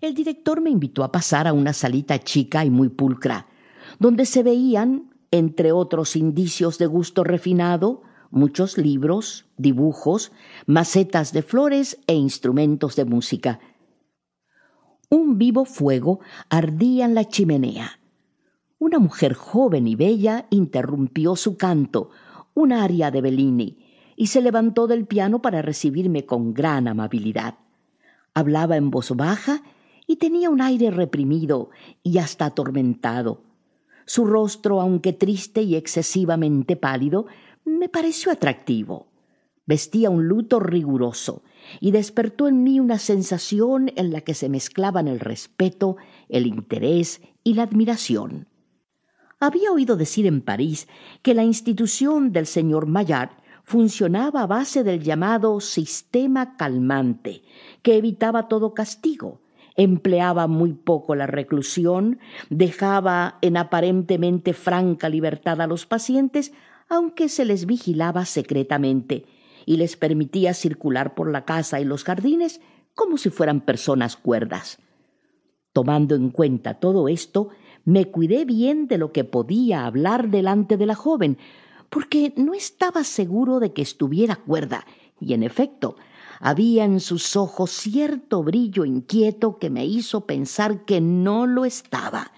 el director me invitó a pasar a una salita chica y muy pulcra, donde se veían, entre otros indicios de gusto refinado, muchos libros, dibujos, macetas de flores e instrumentos de música. Un vivo fuego ardía en la chimenea. Una mujer joven y bella interrumpió su canto, un aria de Bellini, y se levantó del piano para recibirme con gran amabilidad. Hablaba en voz baja y tenía un aire reprimido y hasta atormentado. Su rostro, aunque triste y excesivamente pálido, me pareció atractivo. Vestía un luto riguroso y despertó en mí una sensación en la que se mezclaban el respeto, el interés y la admiración. Había oído decir en París que la institución del señor Maillard funcionaba a base del llamado sistema calmante, que evitaba todo castigo, empleaba muy poco la reclusión, dejaba en aparentemente franca libertad a los pacientes, aunque se les vigilaba secretamente, y les permitía circular por la casa y los jardines como si fueran personas cuerdas. Tomando en cuenta todo esto, me cuidé bien de lo que podía hablar delante de la joven, porque no estaba seguro de que estuviera cuerda, y en efecto, había en sus ojos cierto brillo inquieto que me hizo pensar que no lo estaba.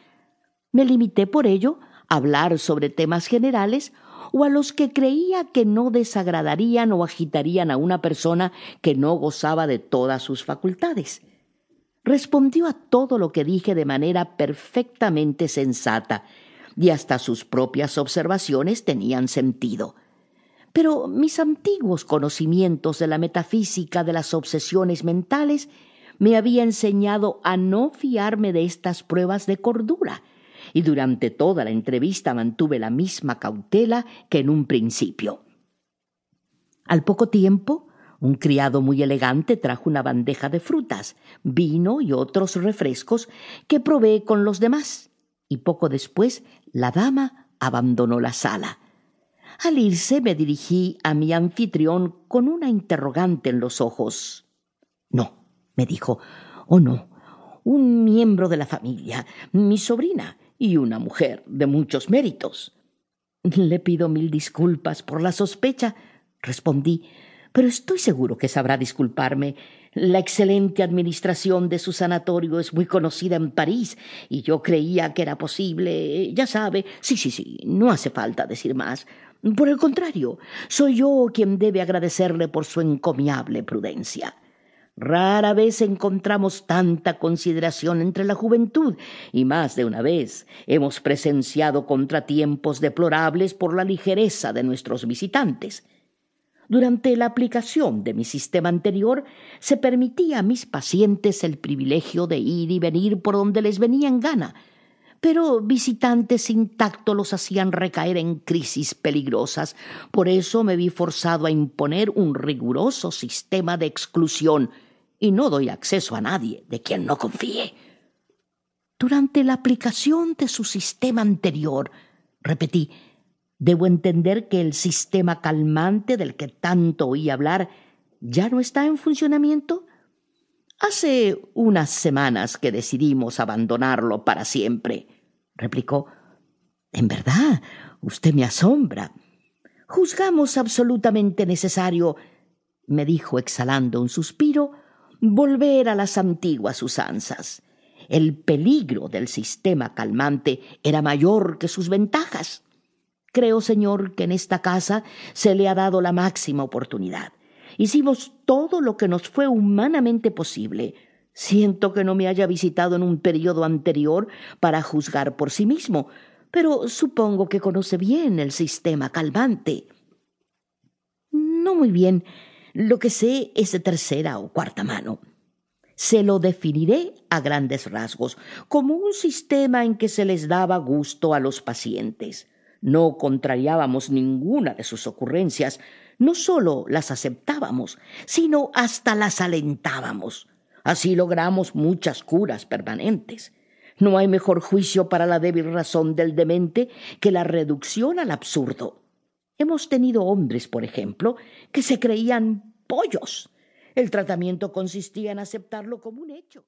Me limité por ello a hablar sobre temas generales o a los que creía que no desagradarían o agitarían a una persona que no gozaba de todas sus facultades. Respondió a todo lo que dije de manera perfectamente sensata, y hasta sus propias observaciones tenían sentido. Pero mis antiguos conocimientos de la metafísica de las obsesiones mentales me había enseñado a no fiarme de estas pruebas de cordura, y durante toda la entrevista mantuve la misma cautela que en un principio. Al poco tiempo, un criado muy elegante trajo una bandeja de frutas, vino y otros refrescos que probé con los demás, y poco después la dama abandonó la sala. Al irse me dirigí a mi anfitrión con una interrogante en los ojos. No, me dijo, oh no, un miembro de la familia, mi sobrina, y una mujer de muchos méritos. Le pido mil disculpas por la sospecha, respondí, pero estoy seguro que sabrá disculparme. La excelente administración de su sanatorio es muy conocida en París y yo creía que era posible. Ya sabe, sí, sí, sí, no hace falta decir más. Por el contrario, soy yo quien debe agradecerle por su encomiable prudencia. Rara vez encontramos tanta consideración entre la juventud y más de una vez hemos presenciado contratiempos deplorables por la ligereza de nuestros visitantes. Durante la aplicación de mi sistema anterior, se permitía a mis pacientes el privilegio de ir y venir por donde les venía en gana, pero visitantes sin los hacían recaer en crisis peligrosas. Por eso me vi forzado a imponer un riguroso sistema de exclusión y no doy acceso a nadie de quien no confíe. Durante la aplicación de su sistema anterior, repetí, Debo entender que el sistema calmante del que tanto oí hablar ya no está en funcionamiento. Hace unas semanas que decidimos abandonarlo para siempre, replicó. En verdad, usted me asombra. Juzgamos absolutamente necesario, me dijo exhalando un suspiro, volver a las antiguas usanzas. El peligro del sistema calmante era mayor que sus ventajas. Creo, Señor, que en esta casa se le ha dado la máxima oportunidad. Hicimos todo lo que nos fue humanamente posible. Siento que no me haya visitado en un periodo anterior para juzgar por sí mismo, pero supongo que conoce bien el sistema calmante. No muy bien. Lo que sé es de tercera o cuarta mano. Se lo definiré a grandes rasgos, como un sistema en que se les daba gusto a los pacientes. No contrariábamos ninguna de sus ocurrencias, no sólo las aceptábamos, sino hasta las alentábamos. Así logramos muchas curas permanentes. No hay mejor juicio para la débil razón del demente que la reducción al absurdo. Hemos tenido hombres, por ejemplo, que se creían pollos. El tratamiento consistía en aceptarlo como un hecho.